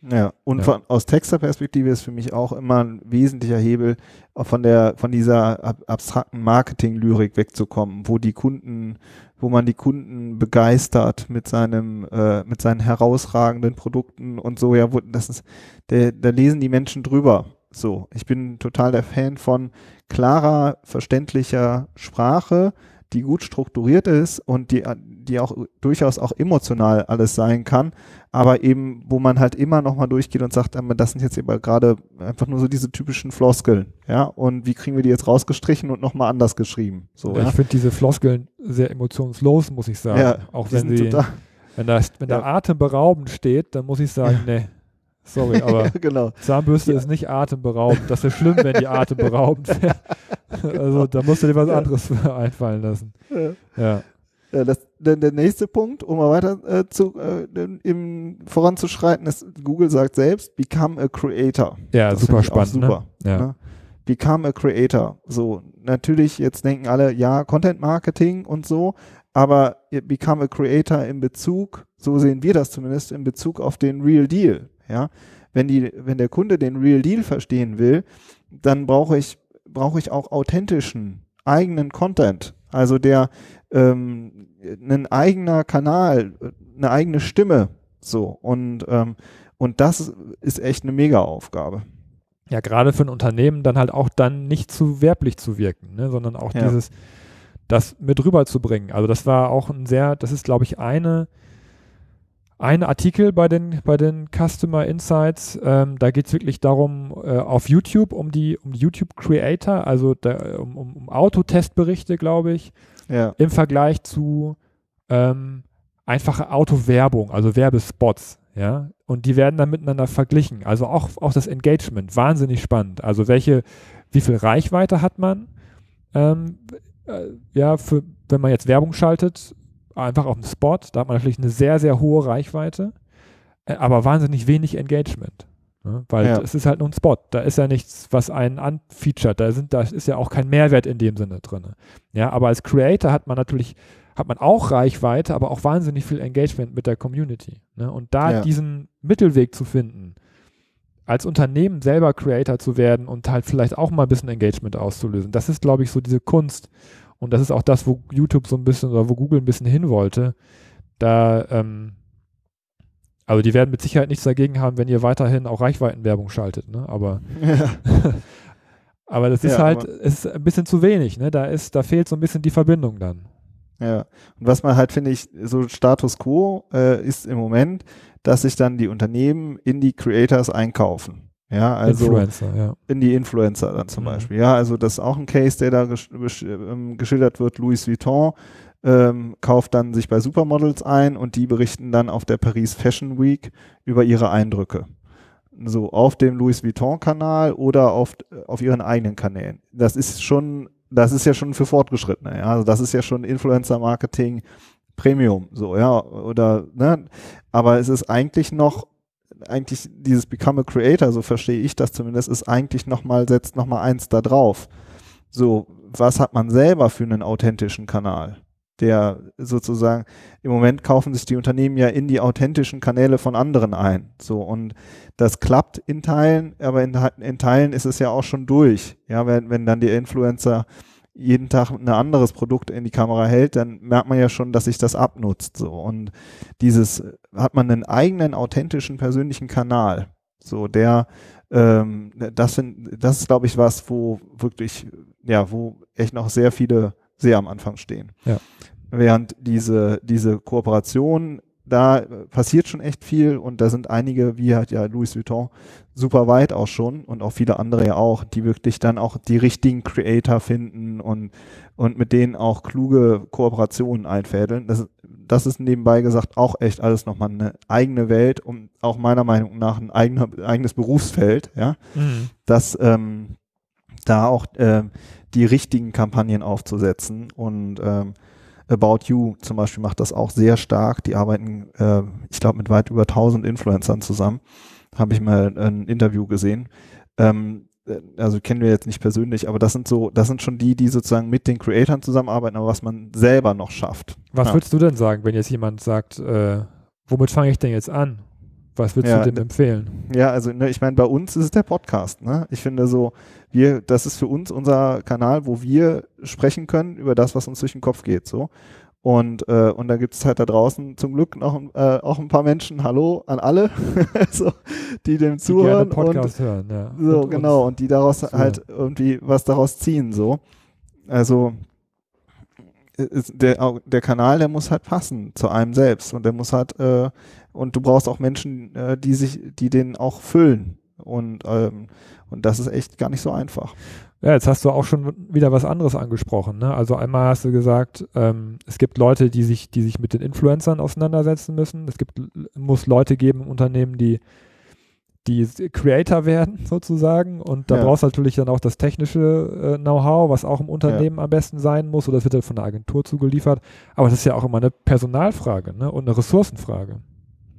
Ja, und ja. Von, aus Texter-Perspektive ist für mich auch immer ein wesentlicher Hebel, von der, von dieser ab, abstrakten Marketing-Lyrik wegzukommen, wo die Kunden wo man die Kunden begeistert mit seinem, äh, mit seinen herausragenden Produkten und so, ja, wo, das ist, der, da lesen die Menschen drüber. So, ich bin total der Fan von klarer, verständlicher Sprache, die gut strukturiert ist und die, die auch durchaus auch emotional alles sein kann, aber eben, wo man halt immer nochmal durchgeht und sagt, das sind jetzt aber gerade einfach nur so diese typischen Floskeln, ja, und wie kriegen wir die jetzt rausgestrichen und nochmal anders geschrieben? So, ja, ja? Ich finde diese Floskeln sehr emotionslos, muss ich sagen. Ja, auch wenn sie, wenn da, wenn da atemberaubend steht, dann muss ich sagen, nee. Sorry, <laughs> aber genau. Zahnbürste ja. ist nicht atemberaubend. Das ist schlimm, wenn die atemberaubend <laughs> wäre. also da musst du dir was anderes für <laughs> einfallen lassen. Ja. ja. Ja das, der, der, nächste Punkt, um mal weiter äh, zu, äh, im, voranzuschreiten, ist, Google sagt selbst, become a creator. Ja, das super spannend. Ne? Super. Ne? Ja. Ne? Become a creator. So, natürlich, jetzt denken alle, ja, Content Marketing und so, aber become a creator in Bezug, so sehen wir das zumindest, in Bezug auf den Real Deal. Ja, wenn die, wenn der Kunde den Real Deal verstehen will, dann brauche ich, brauche ich auch authentischen, eigenen Content. Also der, ähm, ein eigener Kanal, eine eigene Stimme, so und ähm, und das ist echt eine Mega-Aufgabe. Ja, gerade für ein Unternehmen dann halt auch dann nicht zu werblich zu wirken, ne, sondern auch ja. dieses, das mit rüberzubringen. Also das war auch ein sehr, das ist glaube ich eine ein Artikel bei den, bei den Customer Insights. Ähm, da geht es wirklich darum, äh, auf YouTube, um die, um YouTube Creator, also da, um, um, um Autotestberichte, glaube ich, ja. im Vergleich zu ähm, einfache Autowerbung, also Werbespots. Ja, und die werden dann miteinander verglichen. Also auch, auch das Engagement, wahnsinnig spannend. Also welche, wie viel Reichweite hat man? Ähm, äh, ja, für, wenn man jetzt Werbung schaltet, einfach auf dem Spot. Da hat man natürlich eine sehr, sehr hohe Reichweite, äh, aber wahnsinnig wenig Engagement. Ne? Weil ja. es ist halt nur ein Spot. Da ist ja nichts, was einen anfeatured. Da, sind, da ist ja auch kein Mehrwert in dem Sinne drin. Ja, aber als Creator hat man natürlich hat man auch Reichweite, aber auch wahnsinnig viel Engagement mit der Community. Ne? Und da ja. diesen Mittelweg zu finden, als Unternehmen selber Creator zu werden und halt vielleicht auch mal ein bisschen Engagement auszulösen, das ist, glaube ich, so diese Kunst. Und das ist auch das, wo YouTube so ein bisschen oder wo Google ein bisschen hin wollte. Da, ähm, also die werden mit Sicherheit nichts dagegen haben, wenn ihr weiterhin auch Reichweitenwerbung schaltet, ne? Aber, ja. <laughs> aber das ist ja, halt, ist ein bisschen zu wenig, ne? Da ist, da fehlt so ein bisschen die Verbindung dann. Ja. Und was man halt, finde ich, so Status quo äh, ist im Moment, dass sich dann die Unternehmen in die Creators einkaufen. Ja, also Influencer, ja. in die Influencer dann zum mhm. Beispiel. Ja, also das ist auch ein Case, der da gesch ähm, geschildert wird. Louis Vuitton ähm, kauft dann sich bei Supermodels ein und die berichten dann auf der Paris Fashion Week über ihre Eindrücke. So auf dem Louis Vuitton-Kanal oder auf, auf ihren eigenen Kanälen. Das ist schon, das ist ja schon für Fortgeschrittene. Ja? Also das ist ja schon Influencer-Marketing Premium, so, ja, oder, ne? Aber es ist eigentlich noch eigentlich dieses Become a Creator, so verstehe ich das zumindest, ist eigentlich nochmal, setzt nochmal eins da drauf. So, was hat man selber für einen authentischen Kanal? der sozusagen im Moment kaufen sich die Unternehmen ja in die authentischen Kanäle von anderen ein. So und das klappt in Teilen, aber in, in Teilen ist es ja auch schon durch. Ja, wenn, wenn dann die Influencer jeden Tag ein anderes Produkt in die Kamera hält, dann merkt man ja schon, dass sich das abnutzt. So und dieses hat man einen eigenen authentischen persönlichen Kanal. So der ähm, das sind das ist glaube ich was, wo wirklich ja wo echt noch sehr viele sehr am Anfang stehen. Ja. Während diese diese Kooperation da passiert schon echt viel und da sind einige, wie halt ja Louis Vuitton, super weit auch schon und auch viele andere ja auch, die wirklich dann auch die richtigen Creator finden und, und mit denen auch kluge Kooperationen einfädeln. Das, das ist nebenbei gesagt auch echt alles nochmal eine eigene Welt und auch meiner Meinung nach ein eigener, eigenes Berufsfeld, ja, mhm. dass ähm, da auch äh, die richtigen Kampagnen aufzusetzen und ähm, About You zum Beispiel macht das auch sehr stark. Die arbeiten, äh, ich glaube, mit weit über 1000 Influencern zusammen. Habe ich mal ein Interview gesehen. Ähm, äh, also kennen wir jetzt nicht persönlich, aber das sind so, das sind schon die, die sozusagen mit den Creatoren zusammenarbeiten, aber was man selber noch schafft. Was ja. würdest du denn sagen, wenn jetzt jemand sagt, äh, womit fange ich denn jetzt an? Was würdest ja, du denn empfehlen? Ja, also ne, ich meine, bei uns ist es der Podcast. Ne? Ich finde so, wir, das ist für uns unser Kanal, wo wir sprechen können über das, was uns durch den Kopf geht. So. Und, äh, und da gibt es halt da draußen zum Glück noch äh, auch ein paar Menschen, hallo an alle, <laughs> so, die dem zuhören. Die Podcast und, hören, ja. So, und, genau, und die daraus so. halt irgendwie was daraus ziehen. so. Also der, der Kanal, der muss halt passen zu einem selbst und der muss halt, äh, und du brauchst auch Menschen, äh, die sich, die den auch füllen. Und, ähm, und das ist echt gar nicht so einfach. Ja, jetzt hast du auch schon wieder was anderes angesprochen. Ne? Also einmal hast du gesagt, ähm, es gibt Leute, die sich, die sich mit den Influencern auseinandersetzen müssen. Es gibt, muss Leute geben im Unternehmen, die, die Creator werden <laughs> sozusagen. Und da ja. brauchst du natürlich dann auch das technische äh, Know-how, was auch im Unternehmen ja. am besten sein muss. Oder das wird dann von der Agentur zugeliefert. Aber das ist ja auch immer eine Personalfrage ne? und eine Ressourcenfrage.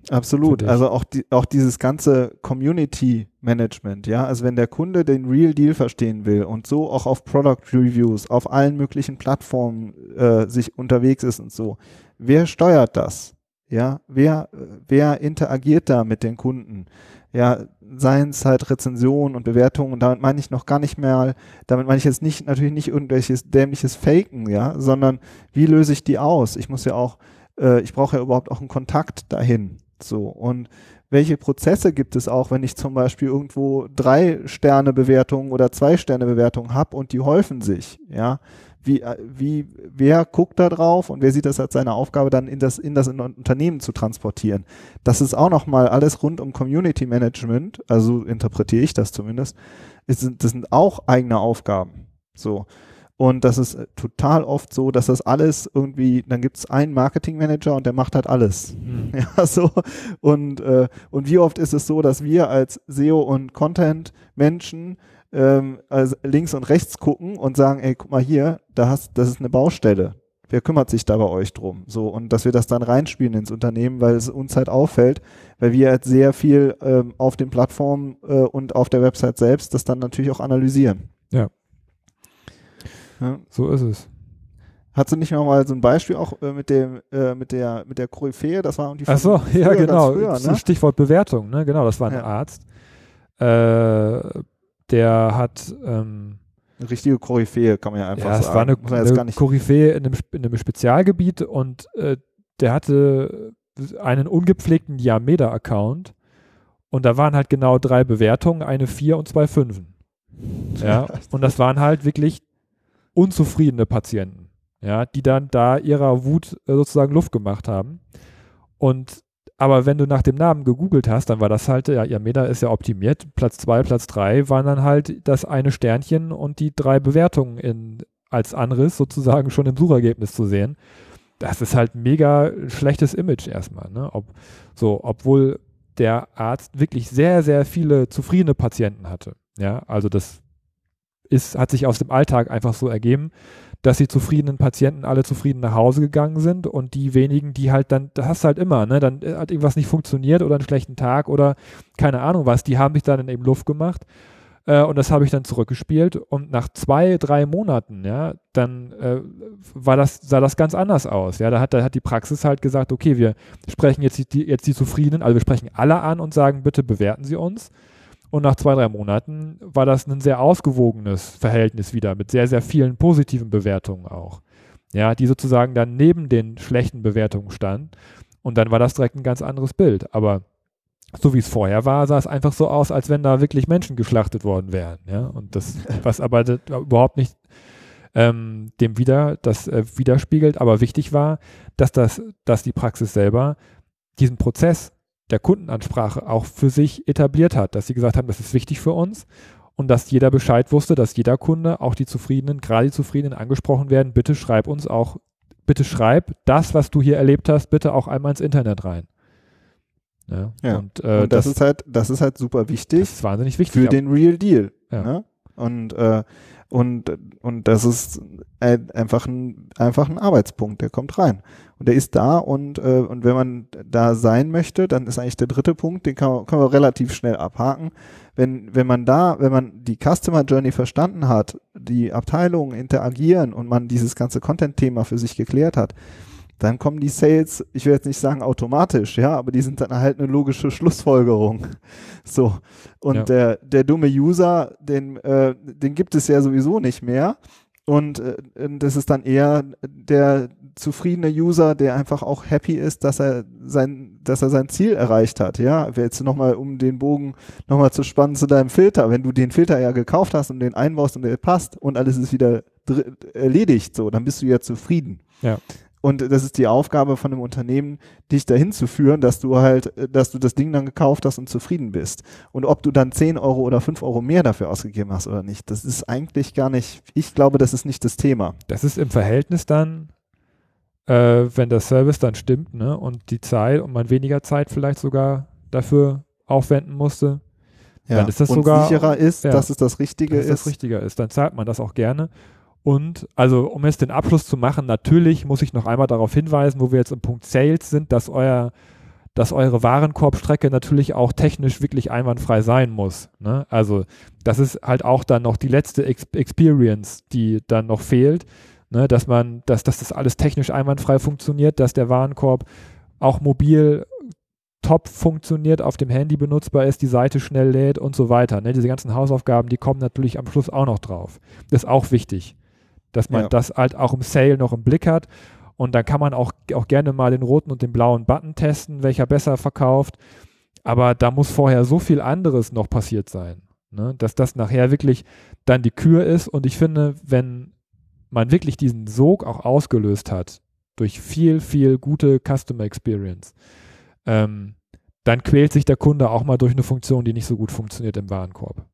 Absolut. Also auch, die, auch dieses ganze Community Management, ja. Also wenn der Kunde den Real Deal verstehen will und so auch auf Product Reviews, auf allen möglichen Plattformen äh, sich unterwegs ist und so, wer steuert das? Ja, wer, wer interagiert da mit den Kunden? Ja, seien es halt Rezensionen und Bewertungen und damit meine ich noch gar nicht mehr, damit meine ich jetzt nicht, natürlich nicht irgendwelches dämliches Faken, ja, sondern wie löse ich die aus? Ich muss ja auch, äh, ich brauche ja überhaupt auch einen Kontakt dahin. So. Und welche Prozesse gibt es auch, wenn ich zum Beispiel irgendwo drei Sterne Bewertungen oder zwei Sterne Bewertungen habe und die häufen sich, ja? Wie, äh, wie, wer guckt da drauf und wer sieht das als seine Aufgabe, dann in das, in das Unternehmen zu transportieren? Das ist auch nochmal alles rund um Community Management, also interpretiere ich das zumindest, ist, das sind auch eigene Aufgaben. So. Und das ist äh, total oft so, dass das alles irgendwie, dann gibt es einen Marketingmanager und der macht halt alles. Mhm. <laughs> Ja, so. Und, äh, und wie oft ist es so, dass wir als SEO und Content-Menschen ähm, also links und rechts gucken und sagen, ey, guck mal hier, da hast, das ist eine Baustelle. Wer kümmert sich da bei euch drum? So, und dass wir das dann reinspielen ins Unternehmen, weil es uns halt auffällt, weil wir halt sehr viel ähm, auf den Plattformen äh, und auf der Website selbst das dann natürlich auch analysieren. Ja. Ja. So ist es. Hast du nicht noch mal so ein Beispiel auch äh, mit dem äh, mit der mit der Koryphäe? Das war irgendwie Ach so, ja genau. Früher, ne? Stichwort Bewertung, ne? Genau, das war ein ja. Arzt. Äh, der hat ähm, eine richtige Koryphäe, kann man ja einfach ja, sagen. Es war eine, eine Koryphäe in einem, in einem Spezialgebiet und äh, der hatte einen ungepflegten Yameda-Account und da waren halt genau drei Bewertungen, eine vier und zwei Fünfen. Ja, <laughs> und das waren halt wirklich unzufriedene Patienten, ja, die dann da ihrer Wut äh, sozusagen Luft gemacht haben. Und aber wenn du nach dem Namen gegoogelt hast, dann war das halt, ja, Yameda ist ja optimiert. Platz zwei, Platz drei waren dann halt das eine Sternchen und die drei Bewertungen in, als Anriss sozusagen schon im Suchergebnis zu sehen. Das ist halt mega schlechtes Image erstmal, ne? Ob, so, obwohl der Arzt wirklich sehr, sehr viele zufriedene Patienten hatte. Ja, also das ist, hat sich aus dem Alltag einfach so ergeben, dass die zufriedenen Patienten alle zufrieden nach Hause gegangen sind und die wenigen, die halt dann, das hast du halt immer, ne, dann hat irgendwas nicht funktioniert oder einen schlechten Tag oder keine Ahnung was, die haben sich dann eben Luft gemacht. Äh, und das habe ich dann zurückgespielt und nach zwei, drei Monaten, ja, dann äh, war das, sah das ganz anders aus. Ja, da hat, da hat die Praxis halt gesagt, okay, wir sprechen jetzt die, jetzt die Zufriedenen, also wir sprechen alle an und sagen, bitte bewerten Sie uns. Und nach zwei, drei Monaten war das ein sehr ausgewogenes Verhältnis wieder mit sehr, sehr vielen positiven Bewertungen auch. Ja, die sozusagen dann neben den schlechten Bewertungen stand. Und dann war das direkt ein ganz anderes Bild. Aber so wie es vorher war, sah es einfach so aus, als wenn da wirklich Menschen geschlachtet worden wären. Ja, und das, <laughs> was aber das, überhaupt nicht ähm, dem wieder, das äh, widerspiegelt, aber wichtig war, dass das, dass die Praxis selber diesen Prozess der Kundenansprache auch für sich etabliert hat, dass sie gesagt haben, das ist wichtig für uns und dass jeder Bescheid wusste, dass jeder Kunde, auch die Zufriedenen, gerade die Zufriedenen angesprochen werden, bitte schreib uns auch, bitte schreib das, was du hier erlebt hast, bitte auch einmal ins Internet rein. Ja, ja. Und, äh, und das, das, ist halt, das ist halt super wichtig. Das ist wahnsinnig wichtig. Für den Real Deal. Ja. Ne? Und, äh, und, und das ist einfach ein, einfach ein Arbeitspunkt, der kommt rein. Und der ist da und, äh, und wenn man da sein möchte, dann ist eigentlich der dritte Punkt, den kann, können wir relativ schnell abhaken. Wenn, wenn man da, wenn man die Customer Journey verstanden hat, die Abteilungen interagieren und man dieses ganze Content-Thema für sich geklärt hat, dann kommen die Sales, ich will jetzt nicht sagen automatisch, ja, aber die sind dann halt eine logische Schlussfolgerung. <laughs> So. Und ja. der, der dumme User, den, äh, den gibt es ja sowieso nicht mehr. Und äh, das ist dann eher der zufriedene User, der einfach auch happy ist, dass er sein, dass er sein Ziel erreicht hat. Ja, jetzt nochmal, um den Bogen nochmal zu spannen zu deinem Filter. Wenn du den Filter ja gekauft hast und den einbaust und der passt und alles ist wieder erledigt, so, dann bist du ja zufrieden. Ja. Und das ist die Aufgabe von einem Unternehmen, dich dahin zu führen, dass du halt, dass du das Ding dann gekauft hast und zufrieden bist. Und ob du dann 10 Euro oder 5 Euro mehr dafür ausgegeben hast oder nicht, das ist eigentlich gar nicht, ich glaube, das ist nicht das Thema. Das ist im Verhältnis dann, äh, wenn der Service dann stimmt, ne, und die Zeit und man weniger Zeit vielleicht sogar dafür aufwenden musste, ja. dann ist das und sogar sicherer ist, ja, dass es das Richtige dass ist. das Richtiger ist, dann zahlt man das auch gerne. Und also, um jetzt den Abschluss zu machen, natürlich muss ich noch einmal darauf hinweisen, wo wir jetzt im Punkt Sales sind, dass euer dass eure Warenkorbstrecke natürlich auch technisch wirklich einwandfrei sein muss. Ne? Also das ist halt auch dann noch die letzte Ex Experience, die dann noch fehlt, ne? dass man, dass, dass das alles technisch einwandfrei funktioniert, dass der Warenkorb auch mobil top funktioniert, auf dem Handy benutzbar ist, die Seite schnell lädt und so weiter. Ne? Diese ganzen Hausaufgaben, die kommen natürlich am Schluss auch noch drauf. Das ist auch wichtig dass man ja. das halt auch im Sale noch im Blick hat. Und dann kann man auch, auch gerne mal den roten und den blauen Button testen, welcher besser verkauft. Aber da muss vorher so viel anderes noch passiert sein, ne? dass das nachher wirklich dann die Kür ist. Und ich finde, wenn man wirklich diesen Sog auch ausgelöst hat durch viel, viel gute Customer Experience, ähm, dann quält sich der Kunde auch mal durch eine Funktion, die nicht so gut funktioniert im Warenkorb.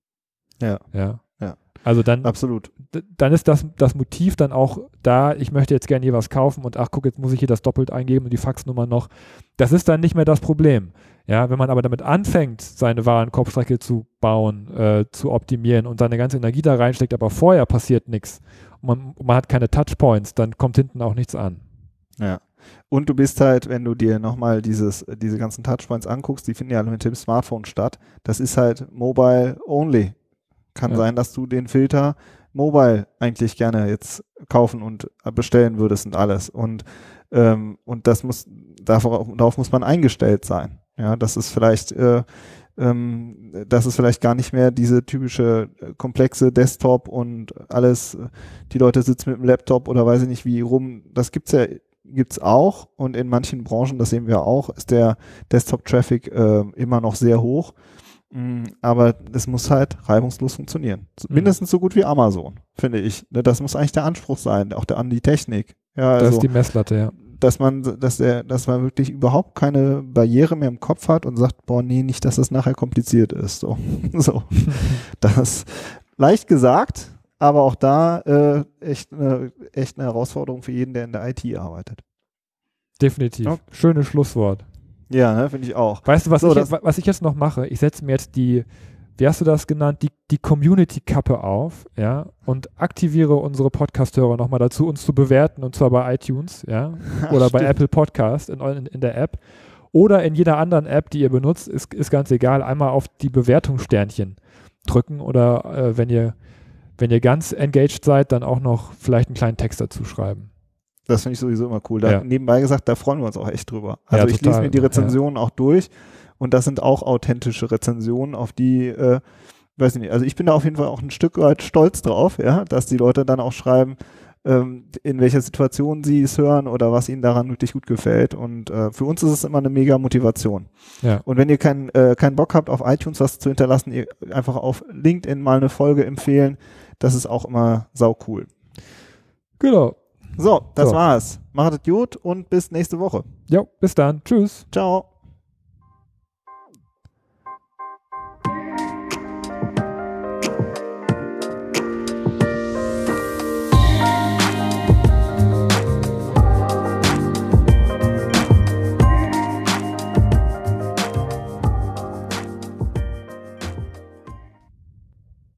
Ja. Ja. Also dann, Absolut. dann ist das, das Motiv dann auch da, ich möchte jetzt gerne hier was kaufen und ach guck, jetzt muss ich hier das doppelt eingeben und die Faxnummer noch. Das ist dann nicht mehr das Problem. Ja, wenn man aber damit anfängt, seine Warenkorbstrecke zu bauen, äh, zu optimieren und seine ganze Energie da reinsteckt, aber vorher passiert nichts und man, man hat keine Touchpoints, dann kommt hinten auch nichts an. Ja. Und du bist halt, wenn du dir nochmal dieses, diese ganzen Touchpoints anguckst, die finden ja mit dem Smartphone statt. Das ist halt mobile only. Kann ja. sein, dass du den Filter mobile eigentlich gerne jetzt kaufen und bestellen würdest und alles. Und, ähm, und das muss, darauf, darauf muss man eingestellt sein. Ja, das ist vielleicht, äh, ähm, das ist vielleicht gar nicht mehr diese typische äh, komplexe Desktop und alles, die Leute sitzen mit dem Laptop oder weiß ich nicht wie rum. Das gibt's ja gibt's auch und in manchen Branchen, das sehen wir auch, ist der Desktop-Traffic äh, immer noch sehr hoch. Aber es muss halt reibungslos funktionieren. Mhm. Mindestens so gut wie Amazon, finde ich. Ne, das muss eigentlich der Anspruch sein, auch der an die Technik. Ja, also, das ist die Messlatte, ja. Dass man, dass der, dass man wirklich überhaupt keine Barriere mehr im Kopf hat und sagt, boah, nee, nicht, dass das nachher kompliziert ist. So, <laughs> so. <laughs> das leicht gesagt, aber auch da äh, echt, eine, echt eine Herausforderung für jeden, der in der IT arbeitet. Definitiv. Ja. Schönes Schlusswort. Ja, ne, finde ich auch. Weißt du, was, so, ich, was ich jetzt noch mache? Ich setze mir jetzt die, wie hast du das genannt, die, die Community-Kappe auf, ja, und aktiviere unsere Podcast-Hörer nochmal dazu, uns zu bewerten, und zwar bei iTunes, ja, <laughs> oder bei Apple Podcast in, in, in, der App oder in jeder anderen App, die ihr benutzt, ist, ist ganz egal, einmal auf die Bewertungssternchen drücken oder äh, wenn ihr wenn ihr ganz engaged seid, dann auch noch vielleicht einen kleinen Text dazu schreiben. Das finde ich sowieso immer cool. Da Ja. nebenbei gesagt, da freuen wir uns auch echt drüber. Also Ja, ich lese mir die Rezensionen auch durch und das sind auch authentische Rezensionen, auf die, äh, weiß ich nicht, also ich bin da auf jeden Fall auch ein Stück weit stolz drauf, ja, dass die Leute dann auch schreiben, ähm, in welcher Situation sie es hören oder was ihnen daran wirklich gut gefällt. Und äh, für uns ist es immer eine mega Motivation. Ja. Und wenn ihr keinen äh, keinen Bock habt, auf iTunes was zu hinterlassen, ihr einfach auf LinkedIn mal eine Folge empfehlen. Das ist auch immer sau cool. Genau. So, das So. war's. Macht es gut und bis nächste Woche. Ja, bis dann. Tschüss. Ciao.